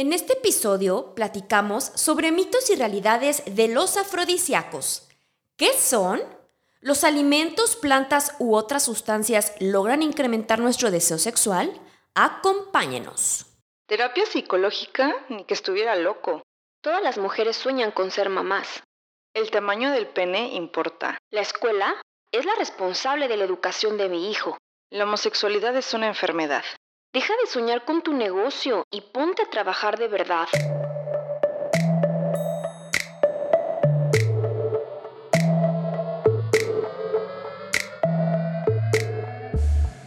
En este episodio platicamos sobre mitos y realidades de los afrodisíacos. ¿Qué son? ¿Los alimentos, plantas u otras sustancias logran incrementar nuestro deseo sexual? Acompáñenos. Terapia psicológica, ni que estuviera loco. Todas las mujeres sueñan con ser mamás. El tamaño del pene importa. La escuela es la responsable de la educación de mi hijo. La homosexualidad es una enfermedad. Deja de soñar con tu negocio y ponte a trabajar de verdad.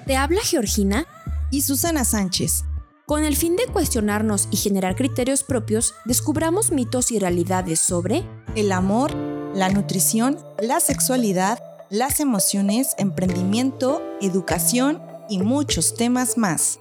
Te habla Georgina y Susana Sánchez. Con el fin de cuestionarnos y generar criterios propios, descubramos mitos y realidades sobre el amor, la nutrición, la sexualidad, las emociones, emprendimiento, educación y muchos temas más.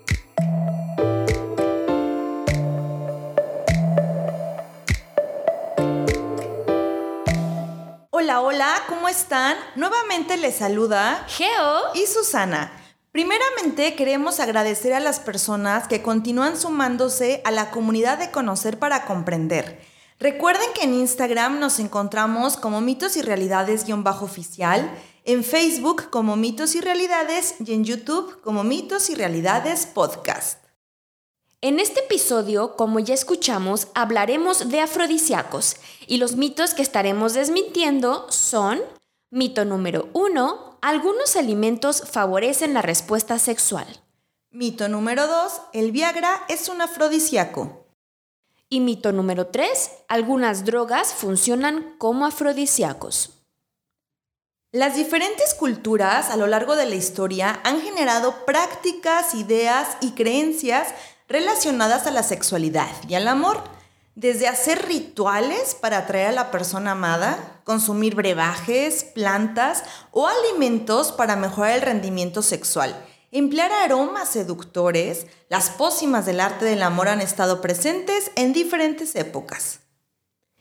Hola, hola, ¿cómo están? Nuevamente les saluda Geo y Susana. Primeramente queremos agradecer a las personas que continúan sumándose a la comunidad de Conocer para Comprender. Recuerden que en Instagram nos encontramos como mitos y realidades-oficial, en Facebook como mitos y realidades y en YouTube como mitos y realidades podcast. En este episodio, como ya escuchamos, hablaremos de afrodisíacos y los mitos que estaremos desmintiendo son mito número uno, algunos alimentos favorecen la respuesta sexual. Mito número 2. El Viagra es un afrodisíaco. Y mito número 3. Algunas drogas funcionan como afrodisíacos. Las diferentes culturas a lo largo de la historia han generado prácticas, ideas y creencias relacionadas a la sexualidad y al amor desde hacer rituales para atraer a la persona amada, consumir brebajes, plantas o alimentos para mejorar el rendimiento sexual, emplear aromas seductores, las pócimas del arte del amor han estado presentes en diferentes épocas.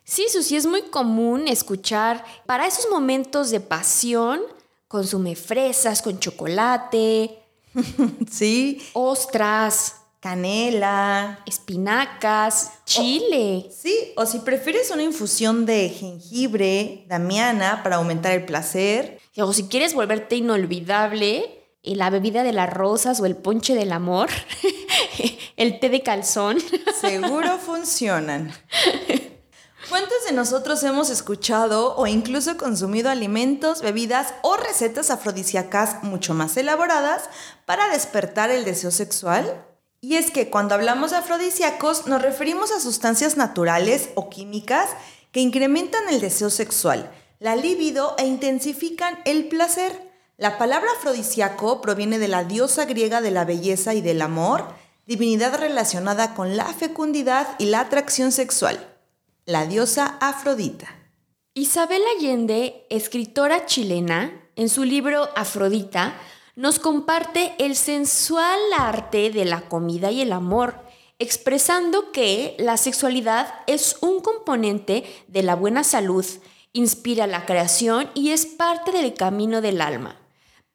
Sí, Susi, es muy común escuchar para esos momentos de pasión, consume fresas con chocolate. sí. Ostras canela, espinacas, chile. sí, o si prefieres una infusión de jengibre, damiana, para aumentar el placer. O si quieres volverte inolvidable, la bebida de las rosas o el ponche del amor, el té de calzón. Seguro funcionan. ¿Cuántos de nosotros hemos escuchado o incluso consumido alimentos, bebidas o recetas afrodisíacas mucho más elaboradas para despertar el deseo sexual? Y es que cuando hablamos de afrodisíacos nos referimos a sustancias naturales o químicas que incrementan el deseo sexual, la libido e intensifican el placer. La palabra afrodisíaco proviene de la diosa griega de la belleza y del amor, divinidad relacionada con la fecundidad y la atracción sexual, la diosa Afrodita. Isabel Allende, escritora chilena, en su libro Afrodita, nos comparte el sensual arte de la comida y el amor, expresando que la sexualidad es un componente de la buena salud, inspira la creación y es parte del camino del alma.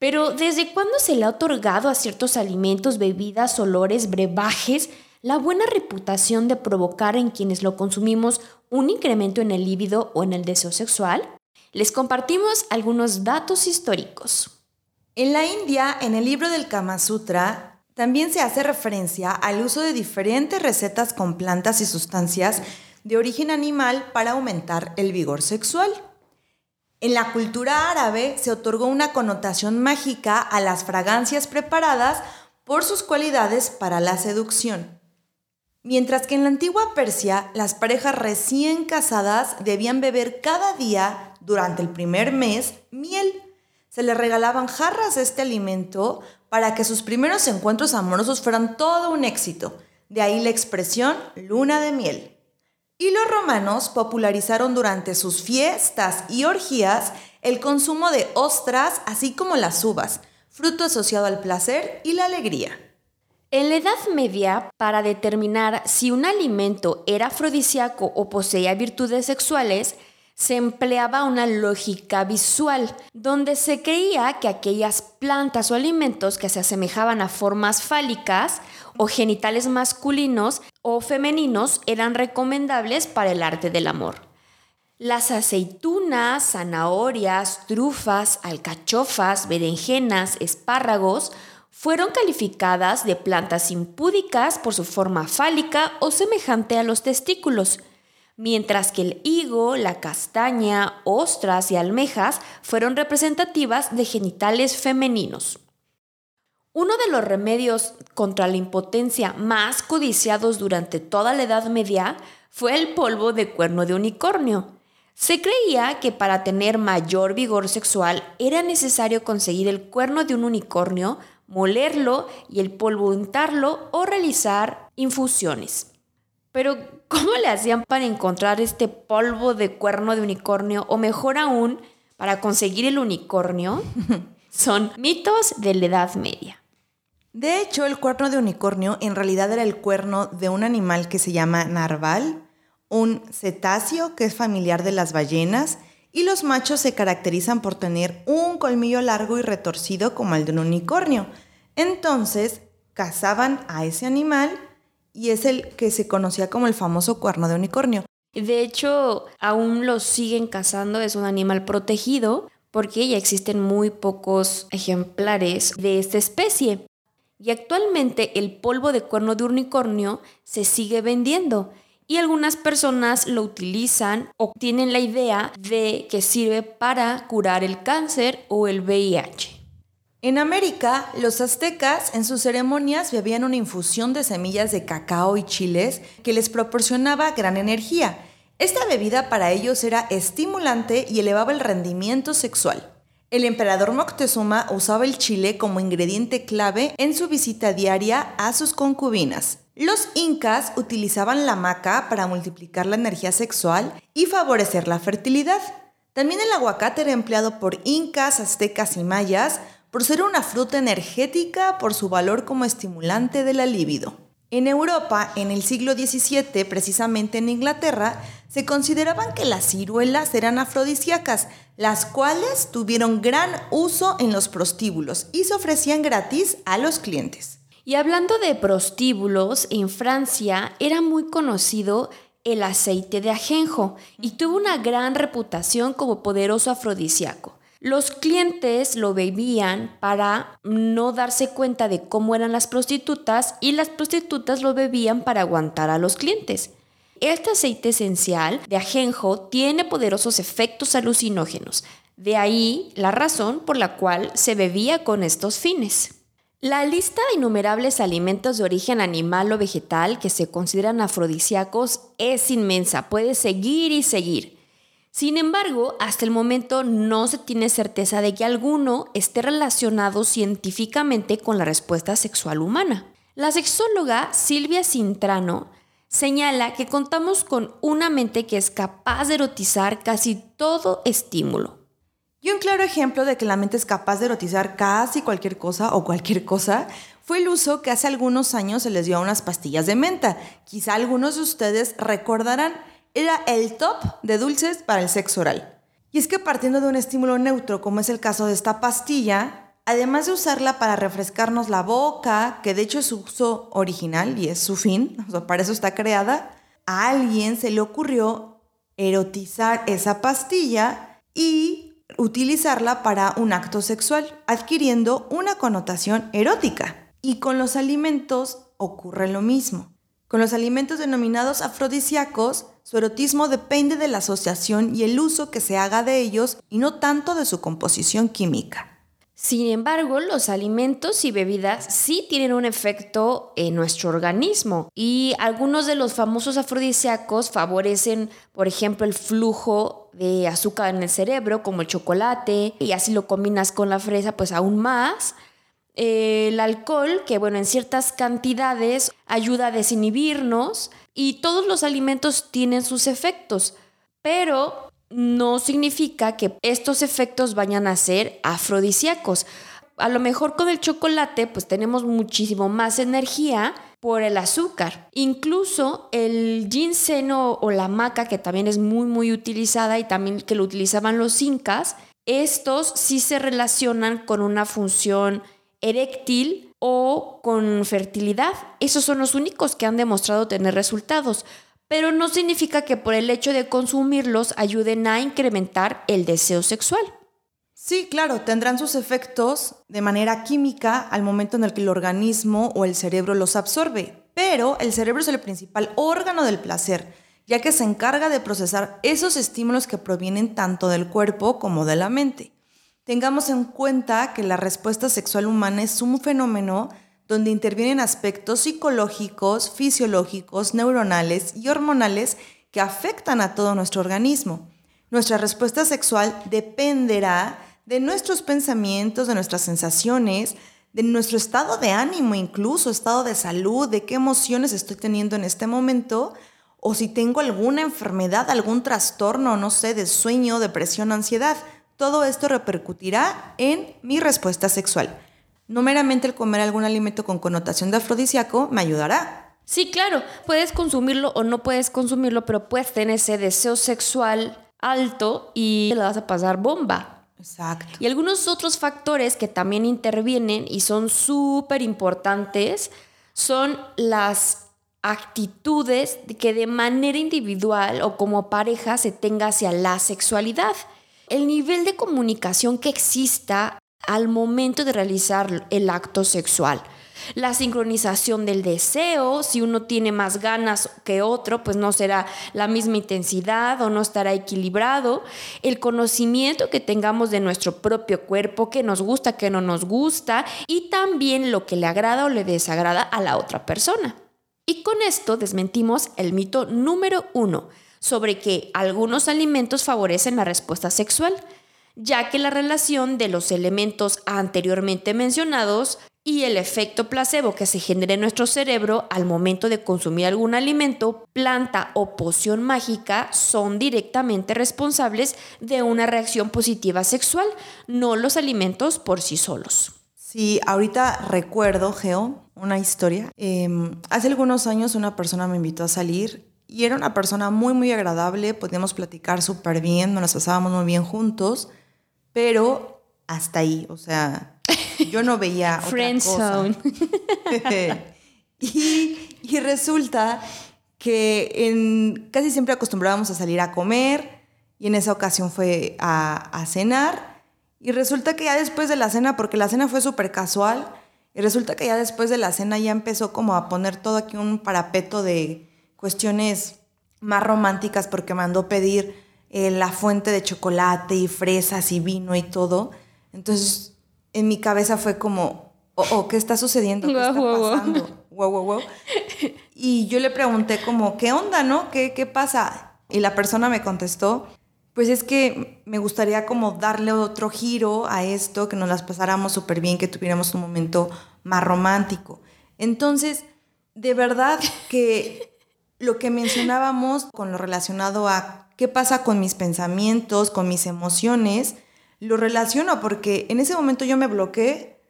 Pero ¿desde cuándo se le ha otorgado a ciertos alimentos, bebidas, olores, brebajes la buena reputación de provocar en quienes lo consumimos un incremento en el líbido o en el deseo sexual? Les compartimos algunos datos históricos. En la India, en el libro del Kama Sutra, también se hace referencia al uso de diferentes recetas con plantas y sustancias de origen animal para aumentar el vigor sexual. En la cultura árabe se otorgó una connotación mágica a las fragancias preparadas por sus cualidades para la seducción. Mientras que en la antigua Persia las parejas recién casadas debían beber cada día durante el primer mes miel se le regalaban jarras de este alimento para que sus primeros encuentros amorosos fueran todo un éxito. De ahí la expresión luna de miel. Y los romanos popularizaron durante sus fiestas y orgías el consumo de ostras, así como las uvas, fruto asociado al placer y la alegría. En la Edad Media, para determinar si un alimento era afrodisíaco o poseía virtudes sexuales, se empleaba una lógica visual, donde se creía que aquellas plantas o alimentos que se asemejaban a formas fálicas o genitales masculinos o femeninos eran recomendables para el arte del amor. Las aceitunas, zanahorias, trufas, alcachofas, berenjenas, espárragos fueron calificadas de plantas impúdicas por su forma fálica o semejante a los testículos, mientras que el higo, la castaña, ostras y almejas fueron representativas de genitales femeninos. Uno de los remedios contra la impotencia más codiciados durante toda la Edad Media fue el polvo de cuerno de unicornio. Se creía que para tener mayor vigor sexual era necesario conseguir el cuerno de un unicornio, molerlo y el polvo untarlo o realizar infusiones. Pero, ¿cómo le hacían para encontrar este polvo de cuerno de unicornio o mejor aún, para conseguir el unicornio? Son mitos de la Edad Media. De hecho, el cuerno de unicornio en realidad era el cuerno de un animal que se llama narval, un cetáceo que es familiar de las ballenas, y los machos se caracterizan por tener un colmillo largo y retorcido como el de un unicornio. Entonces, cazaban a ese animal y es el que se conocía como el famoso cuerno de unicornio. De hecho, aún lo siguen cazando, es un animal protegido porque ya existen muy pocos ejemplares de esta especie. Y actualmente el polvo de cuerno de unicornio se sigue vendiendo y algunas personas lo utilizan o tienen la idea de que sirve para curar el cáncer o el VIH. En América, los aztecas en sus ceremonias bebían una infusión de semillas de cacao y chiles que les proporcionaba gran energía. Esta bebida para ellos era estimulante y elevaba el rendimiento sexual. El emperador Moctezuma usaba el chile como ingrediente clave en su visita diaria a sus concubinas. Los incas utilizaban la maca para multiplicar la energía sexual y favorecer la fertilidad. También el aguacate era empleado por incas, aztecas y mayas por ser una fruta energética por su valor como estimulante de la libido. En Europa, en el siglo XVII, precisamente en Inglaterra, se consideraban que las ciruelas eran afrodisíacas, las cuales tuvieron gran uso en los prostíbulos y se ofrecían gratis a los clientes. Y hablando de prostíbulos, en Francia era muy conocido el aceite de ajenjo y tuvo una gran reputación como poderoso afrodisíaco. Los clientes lo bebían para no darse cuenta de cómo eran las prostitutas y las prostitutas lo bebían para aguantar a los clientes. Este aceite esencial de ajenjo tiene poderosos efectos alucinógenos, de ahí la razón por la cual se bebía con estos fines. La lista de innumerables alimentos de origen animal o vegetal que se consideran afrodisíacos es inmensa, puede seguir y seguir. Sin embargo, hasta el momento no se tiene certeza de que alguno esté relacionado científicamente con la respuesta sexual humana. La sexóloga Silvia Cintrano señala que contamos con una mente que es capaz de erotizar casi todo estímulo. Y un claro ejemplo de que la mente es capaz de erotizar casi cualquier cosa o cualquier cosa fue el uso que hace algunos años se les dio a unas pastillas de menta. Quizá algunos de ustedes recordarán era el top de dulces para el sexo oral. Y es que partiendo de un estímulo neutro, como es el caso de esta pastilla, además de usarla para refrescarnos la boca, que de hecho es su uso original y es su fin, para eso está creada, a alguien se le ocurrió erotizar esa pastilla y utilizarla para un acto sexual, adquiriendo una connotación erótica. Y con los alimentos ocurre lo mismo. Con los alimentos denominados afrodisíacos, su erotismo depende de la asociación y el uso que se haga de ellos y no tanto de su composición química. Sin embargo, los alimentos y bebidas sí tienen un efecto en nuestro organismo y algunos de los famosos afrodisíacos favorecen, por ejemplo, el flujo de azúcar en el cerebro, como el chocolate, y así lo combinas con la fresa, pues aún más. El alcohol, que bueno, en ciertas cantidades ayuda a desinhibirnos y todos los alimentos tienen sus efectos, pero no significa que estos efectos vayan a ser afrodisíacos. A lo mejor con el chocolate pues tenemos muchísimo más energía por el azúcar. Incluso el ginseng o, la maca, que también es muy, muy utilizada y también que lo utilizaban los incas, estos sí se relacionan con una función eréctil o con fertilidad. Esos son los únicos que han demostrado tener resultados, pero no significa que por el hecho de consumirlos ayuden a incrementar el deseo sexual. Sí, claro, tendrán sus efectos de manera química al momento en el que el organismo o el cerebro los absorbe, pero el cerebro es el principal órgano del placer, ya que se encarga de procesar esos estímulos que provienen tanto del cuerpo como de la mente. Tengamos en cuenta que la respuesta sexual humana es un fenómeno donde intervienen aspectos psicológicos, fisiológicos, neuronales y hormonales que afectan a todo nuestro organismo. Nuestra respuesta sexual dependerá de nuestros pensamientos, de nuestras sensaciones, de nuestro estado de ánimo, incluso estado de salud, de qué emociones estoy teniendo en este momento, o si tengo alguna enfermedad, algún trastorno, no sé, de sueño, depresión, ansiedad. Todo esto repercutirá en mi respuesta sexual. No meramente el comer algún alimento con connotación de afrodisíaco me ayudará. Sí, claro, puedes consumirlo o no puedes consumirlo, pero puedes tener ese deseo sexual alto y le vas a pasar bomba. Exacto. Y algunos otros factores que también intervienen y son súper importantes son las actitudes que de manera individual o como pareja se tenga hacia la sexualidad. El nivel de comunicación que exista al momento de realizar el acto sexual la sincronización del deseo, si uno tiene más ganas que otro, pues no será la misma intensidad o no estará equilibrado, el conocimiento que tengamos de nuestro propio cuerpo, que nos gusta, que no nos gusta, y también lo que le agrada o le desagrada a la otra persona. Y con esto desmentimos el mito número uno sobre que algunos alimentos favorecen la respuesta sexual, ya que la relación de los elementos anteriormente mencionados y el efecto placebo que se genera en nuestro cerebro al momento de consumir algún alimento, planta o poción mágica son directamente responsables de una reacción positiva sexual, no los alimentos por sí solos. Sí, ahorita recuerdo, Geo, una historia. Em, hace algunos años una persona me invitó a salir y era una persona muy, muy agradable, podíamos platicar súper bien, nos pasábamos muy bien juntos, pero hasta ahí, o sea, yo no veía otra cosa. y, y resulta que en, casi siempre acostumbrábamos a salir a comer y en esa ocasión fue a, a cenar y resulta que ya después de la cena, porque la cena fue súper casual, y resulta que ya después de la cena ya empezó como a poner todo aquí un parapeto de cuestiones más románticas porque mandó pedir eh, la fuente de chocolate y fresas y vino y todo. Entonces en mi cabeza fue como, oh, oh ¿qué está sucediendo? ¿Qué está pasando? Wow, wow, wow. Y yo le pregunté como, ¿qué onda, no? ¿Qué, ¿Qué pasa? Y la persona me contestó, pues es que me gustaría como darle otro giro a esto, que nos las pasáramos súper bien, que tuviéramos un momento más romántico. Entonces, de verdad que lo que mencionábamos con lo relacionado a qué pasa con mis pensamientos, con mis emociones, lo relaciono porque en ese momento yo me bloqueé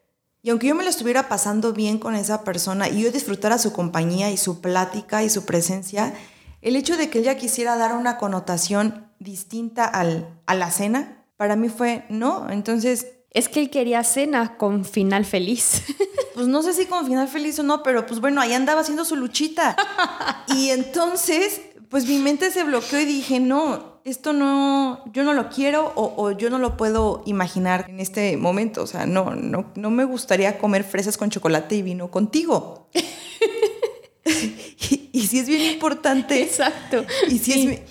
y aunque yo me lo estuviera pasando bien con esa persona y yo disfrutara su compañía y su plática y su presencia, el hecho de que ella quisiera dar una connotación distinta al, a la cena, para mí fue no. Entonces... Es que él quería cena con final feliz. Pues no sé si con final feliz o no, pero pues bueno, ahí andaba haciendo su luchita. Y entonces, pues mi mente se bloqueó y dije, no, esto no, yo no lo quiero o, yo no lo puedo imaginar en este momento. O sea, no, no, no me gustaría comer fresas con chocolate y vino contigo. y, si es bien importante. Exacto. Y si, es,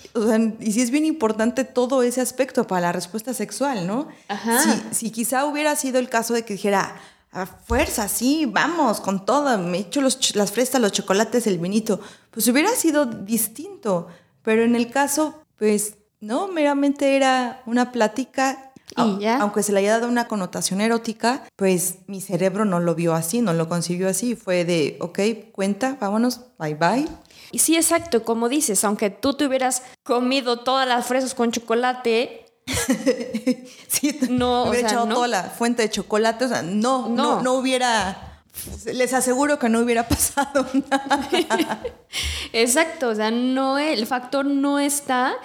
y si es bien importante todo ese aspecto para la respuesta sexual, ¿no? Ajá. Si, quizá hubiera sido el caso de que dijera, a fuerza, sí, vamos, con todo, me echo los, las fresas, los chocolates, el vinito, pues hubiera sido distinto. Pero en el caso, pues no, meramente era una plática. ¿Y ya? Aunque se le haya dado una connotación erótica, pues mi cerebro no lo vio así, no lo concibió así. Fue de, ok, cuenta, vámonos, bye bye. Y sí, exacto, como dices, aunque tú te hubieras comido todas las fresas con chocolate, sí, no, hubiera echado toda la fuente de chocolate, o sea, no, no, no, hubiera Les aseguro que no hubiera pasado nada. Exacto, o sea, no, el factor no está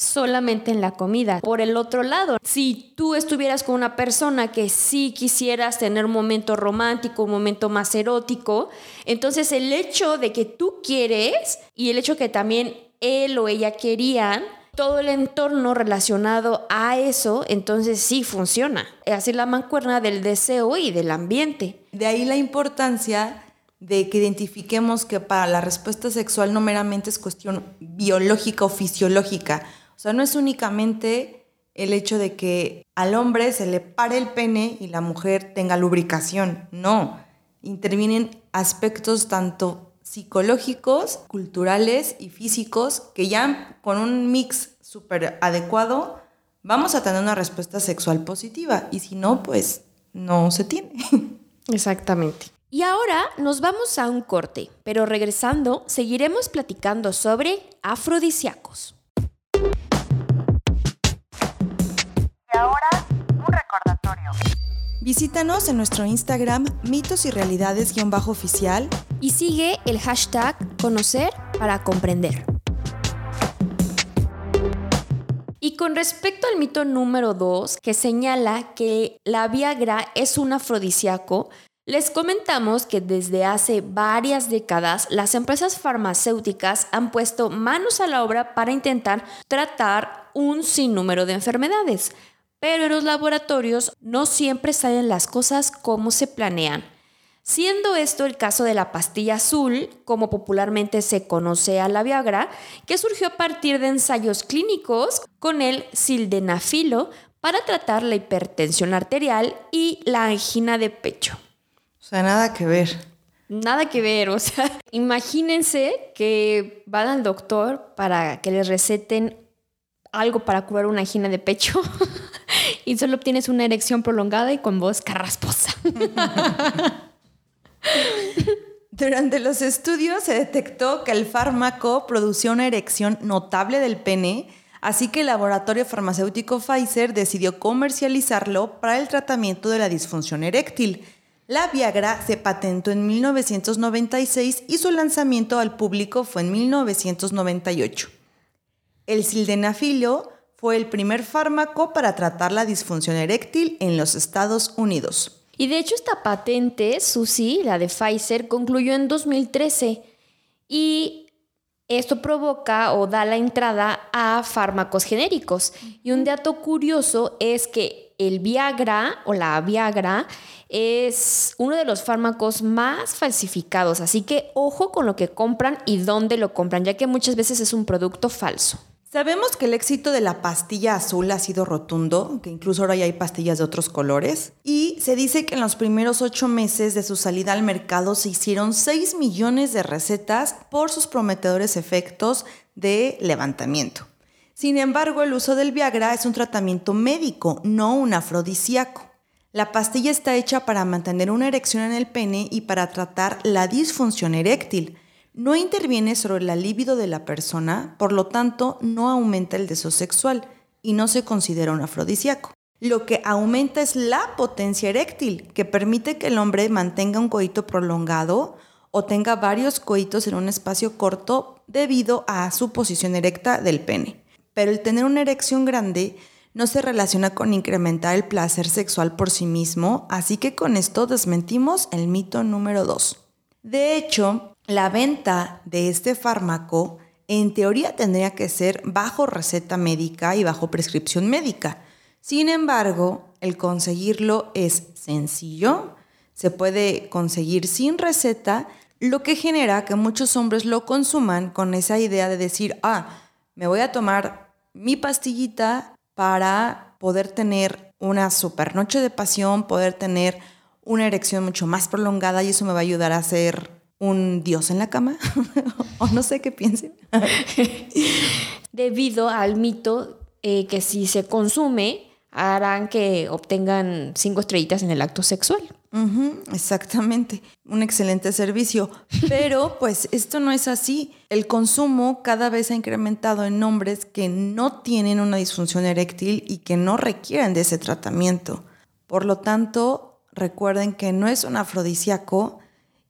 solamente en la comida. Por el otro lado, si tú estuvieras con una persona que sí quisieras tener un momento romántico, un momento más erótico, entonces el hecho de que tú quieres y el hecho que también él o ella querían, todo el entorno relacionado a eso, entonces sí funciona. Es así la mancuerna del deseo y del ambiente. De ahí la importancia de que identifiquemos que para la respuesta sexual no meramente es cuestión biológica o fisiológica, o sea, no es únicamente el hecho de que al hombre se le pare el pene y la mujer tenga lubricación. No, intervienen aspectos tanto psicológicos, culturales y físicos que ya con un mix súper adecuado vamos a tener una respuesta sexual positiva y si no, pues no se tiene. Exactamente. Y ahora nos vamos a un corte, pero regresando seguiremos platicando sobre afrodisíacos. Visítanos en nuestro Instagram mitos y realidades-oficial y sigue el hashtag conocer para comprender. Y con respecto al mito número 2, que señala que la Viagra es un afrodisíaco, les comentamos que desde hace varias décadas las empresas farmacéuticas han puesto manos a la obra para intentar tratar un sinnúmero de enfermedades, pero en los laboratorios no siempre salen las cosas como se planean. Siendo esto el caso de la pastilla azul, como popularmente se conoce a la Viagra, que surgió a partir de ensayos clínicos con el sildenafilo para tratar la hipertensión arterial y la angina de pecho. O sea, nada que ver. Nada que ver, o sea, imagínense que van al doctor para que les receten algo para curar una angina de pecho y solo obtienes una erección prolongada y con voz carrasposa. Durante los estudios se detectó que el fármaco producía una erección notable del pene, así que el laboratorio farmacéutico Pfizer decidió comercializarlo para el tratamiento de la disfunción eréctil. La Viagra se patentó en 1996 y su lanzamiento al público fue en 1998. El sildenafilo fue el primer fármaco para tratar la disfunción eréctil en los Estados Unidos. Y de hecho esta patente, Susi, la de Pfizer, concluyó en 2013 y esto provoca o da la entrada a fármacos genéricos. Y un dato curioso es que el Viagra o la Viagra es uno de los fármacos más falsificados, así que ojo con lo que compran y dónde lo compran, ya que muchas veces es un producto falso. Sabemos que el éxito de la pastilla azul ha sido rotundo, que incluso ahora ya hay pastillas de otros colores, y se dice que en los primeros ocho meses de su salida al mercado se hicieron 6 millones de recetas por sus prometedores efectos de levantamiento. Sin embargo, el uso del Viagra es un tratamiento médico, no un afrodisíaco. La pastilla está hecha para mantener una erección en el pene y para tratar la disfunción eréctil, no interviene sobre la libido de la persona, por lo tanto no aumenta el deseo sexual y no se considera un afrodisíaco. Lo que aumenta es la potencia eréctil, que permite que el hombre mantenga un coito prolongado o tenga varios coitos en un espacio corto debido a su posición erecta del pene. Pero el tener una erección grande no se relaciona con incrementar el placer sexual por sí mismo, así que con esto desmentimos el mito número 2. De hecho, la venta de este fármaco en teoría tendría que ser bajo receta médica y bajo prescripción médica. Sin embargo, el conseguirlo es sencillo, se puede conseguir sin receta, lo que genera que muchos hombres lo consuman con esa idea de decir, ah, me voy a tomar mi pastillita para poder tener una super noche de pasión, poder tener una erección mucho más prolongada y eso me va a ayudar a ser un dios en la cama, o no sé qué piensen. Debido al mito eh, que si se consume, harán que obtengan cinco estrellitas en el acto sexual. exactamente, un excelente servicio. Pero pues esto no es así. El consumo cada vez ha incrementado en hombres que no tienen una disfunción eréctil y que no requieren de ese tratamiento. Por lo tanto, recuerden que no es un afrodisíaco,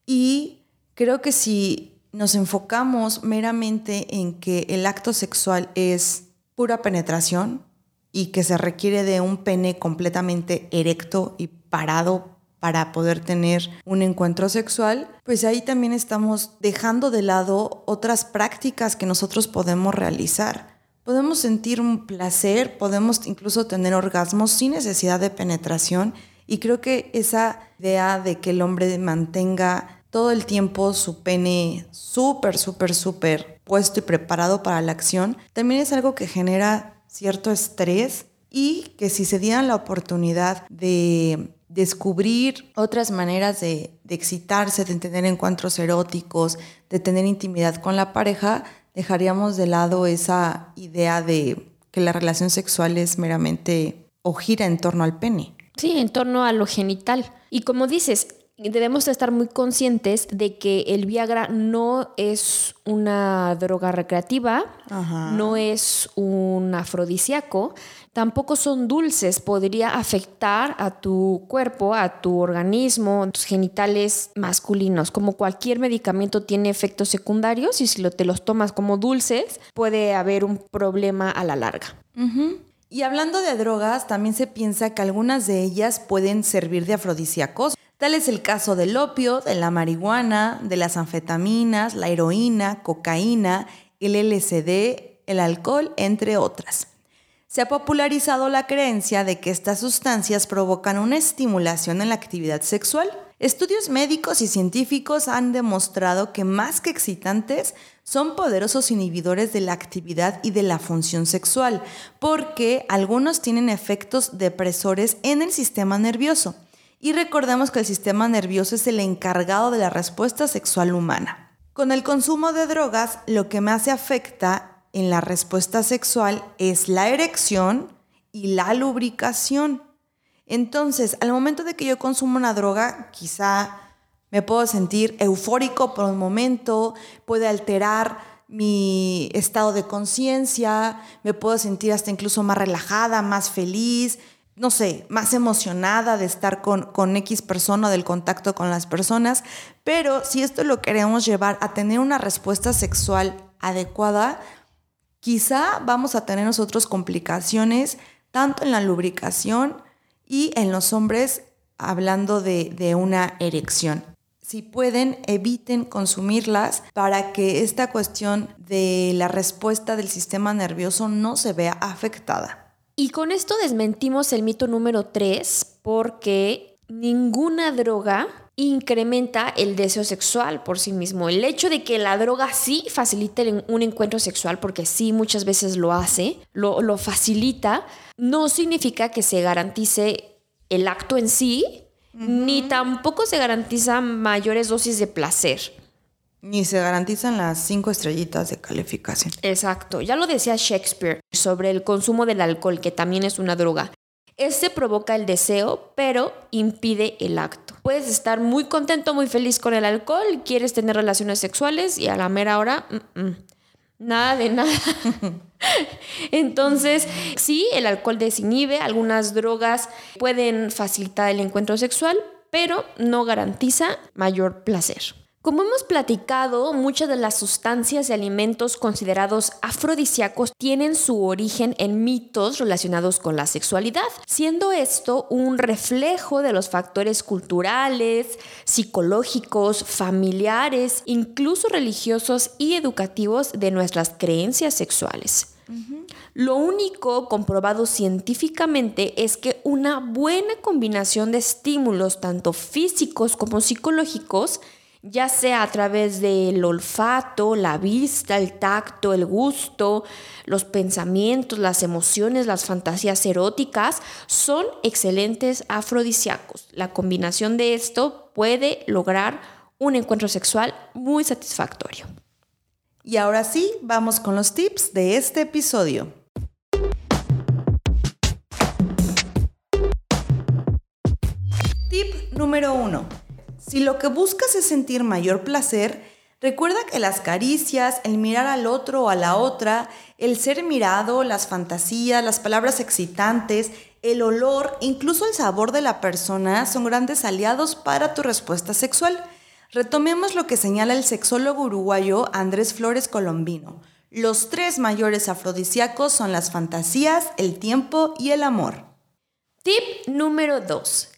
Y creo que si nos enfocamos meramente en que el acto sexual es pura penetración y que se requiere de un pene completamente erecto y parado para poder tener un encuentro sexual, pues ahí también estamos dejando de lado otras prácticas que nosotros podemos realizar. Podemos sentir un placer, podemos incluso tener orgasmos sin necesidad de penetración y creo que esa idea de que el hombre mantenga todo el tiempo su pene súper, súper, súper puesto y preparado para la acción, también es algo que genera cierto estrés y que si se dieran la oportunidad de descubrir otras maneras de, excitarse, de tener encuentros eróticos, de tener intimidad con la pareja, dejaríamos de lado esa idea de que la relación sexual es meramente o gira en torno al pene. Sí, en torno a lo genital. Y como dices, debemos estar muy conscientes de que el Viagra no es una droga recreativa, no es un afrodisíaco, tampoco son dulces, podría afectar a tu cuerpo, a tu organismo, tus genitales masculinos. Como cualquier medicamento tiene efectos secundarios y si lo, te los tomas como dulces, puede haber un problema a la larga. Y hablando de drogas, también se piensa que algunas de ellas pueden servir de afrodisíacos. Tal es el caso del opio, de la marihuana, de las anfetaminas, la heroína, cocaína, el LSD, el alcohol, entre otras. Se ha popularizado la creencia de que estas sustancias provocan una estimulación en la actividad sexual. Estudios médicos y científicos han demostrado que más que excitantes, son poderosos inhibidores de la actividad y de la función sexual, porque algunos tienen efectos depresores en el sistema nervioso. Y recordemos que el sistema nervioso es el encargado de la respuesta sexual humana. Con el consumo de drogas, lo que más se afecta en la respuesta sexual es la erección y la lubricación. Entonces, al momento de que yo consumo una droga, quizá me puedo sentir eufórico por un momento, puede alterar mi estado de conciencia, me puedo sentir hasta incluso más relajada, más feliz, no sé, más emocionada de estar con, con X persona, del contacto con las personas. Pero si esto lo queremos llevar a tener una respuesta sexual adecuada, quizá vamos a tener nosotros complicaciones tanto en la lubricación y en los hombres hablando de, de una erección si pueden, eviten consumirlas para que esta cuestión de la respuesta del sistema nervioso no se vea afectada. Y con esto desmentimos el mito número 3 porque ninguna droga incrementa el deseo sexual por sí mismo. El hecho de que la droga sí facilite un encuentro sexual, porque sí muchas veces lo hace, lo, lo facilita, no significa que se garantice el acto en sí, ni tampoco se garantiza mayores dosis de placer. Ni se garantizan las cinco estrellitas de calificación. Exacto. Ya lo decía Shakespeare sobre el consumo del alcohol, que también es una droga. Este provoca el deseo, pero impide el acto. Puedes estar muy contento, muy feliz con el alcohol, quieres tener relaciones sexuales y a la mera hora, mm, mm, nada de nada. Entonces, sí, el alcohol desinhibe, algunas drogas pueden facilitar el encuentro sexual, pero no garantiza mayor placer. Como hemos platicado, muchas de las sustancias y alimentos considerados afrodisíacos tienen su origen en mitos relacionados con la sexualidad, siendo esto un reflejo de los factores culturales, psicológicos, familiares, incluso religiosos y educativos de nuestras creencias sexuales. Lo único comprobado científicamente es que una buena combinación de estímulos, tanto físicos como psicológicos, ya sea a través del olfato, la vista, el tacto, el gusto, los pensamientos, las emociones, las fantasías eróticas, son excelentes afrodisíacos. La combinación de esto puede lograr un encuentro sexual muy satisfactorio. Y ahora sí, vamos con los tips de este episodio. Tip número 1 si lo que buscas es sentir mayor placer, recuerda que las caricias, el mirar al otro o a la otra, el ser mirado, las fantasías, las palabras excitantes, el olor, incluso el sabor de la persona son grandes aliados para tu respuesta sexual. retomemos lo que señala el sexólogo uruguayo Andrés Flores Colombino. Los tres mayores afrodisíacos son las fantasías, el tiempo y el amor. Tip número 2.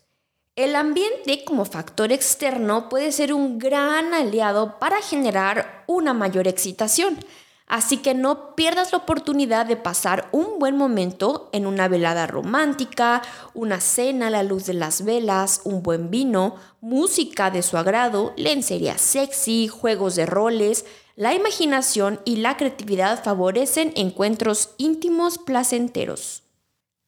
El ambiente como factor externo puede ser un gran aliado para generar una mayor excitación. Así que no pierdas la oportunidad de pasar un buen momento en una velada romántica, una cena a la luz de las velas, un buen vino, música de su agrado, lencería sexy, juegos de roles. La imaginación y la creatividad favorecen encuentros íntimos placenteros.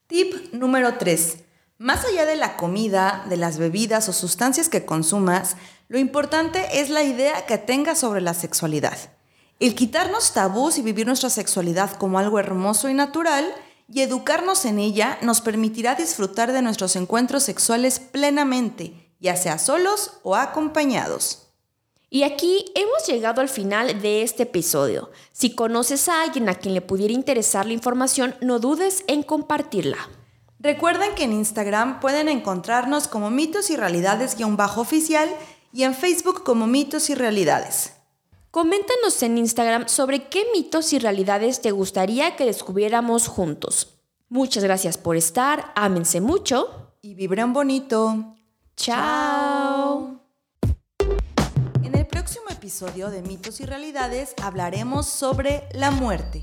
Tip número 3. Más allá de la comida, de las bebidas o sustancias que consumas, lo importante es la idea que tengas sobre la sexualidad. El quitarnos tabús y vivir nuestra sexualidad como algo hermoso y natural y educarnos en ella nos permitirá disfrutar de nuestros encuentros sexuales plenamente, ya sea solos o acompañados. Y aquí hemos llegado al final de este episodio. Si conoces a alguien a quien le pudiera interesar la información, no dudes en compartirla. Recuerden que en Instagram pueden encontrarnos como mitos y realidades-oficial y en Facebook como mitos y realidades. Coméntanos en Instagram sobre qué mitos y realidades te gustaría que descubriéramos juntos. Muchas gracias por estar, ámense mucho y vibren bonito. Chao. En el próximo episodio de Mitos y Realidades hablaremos sobre la muerte.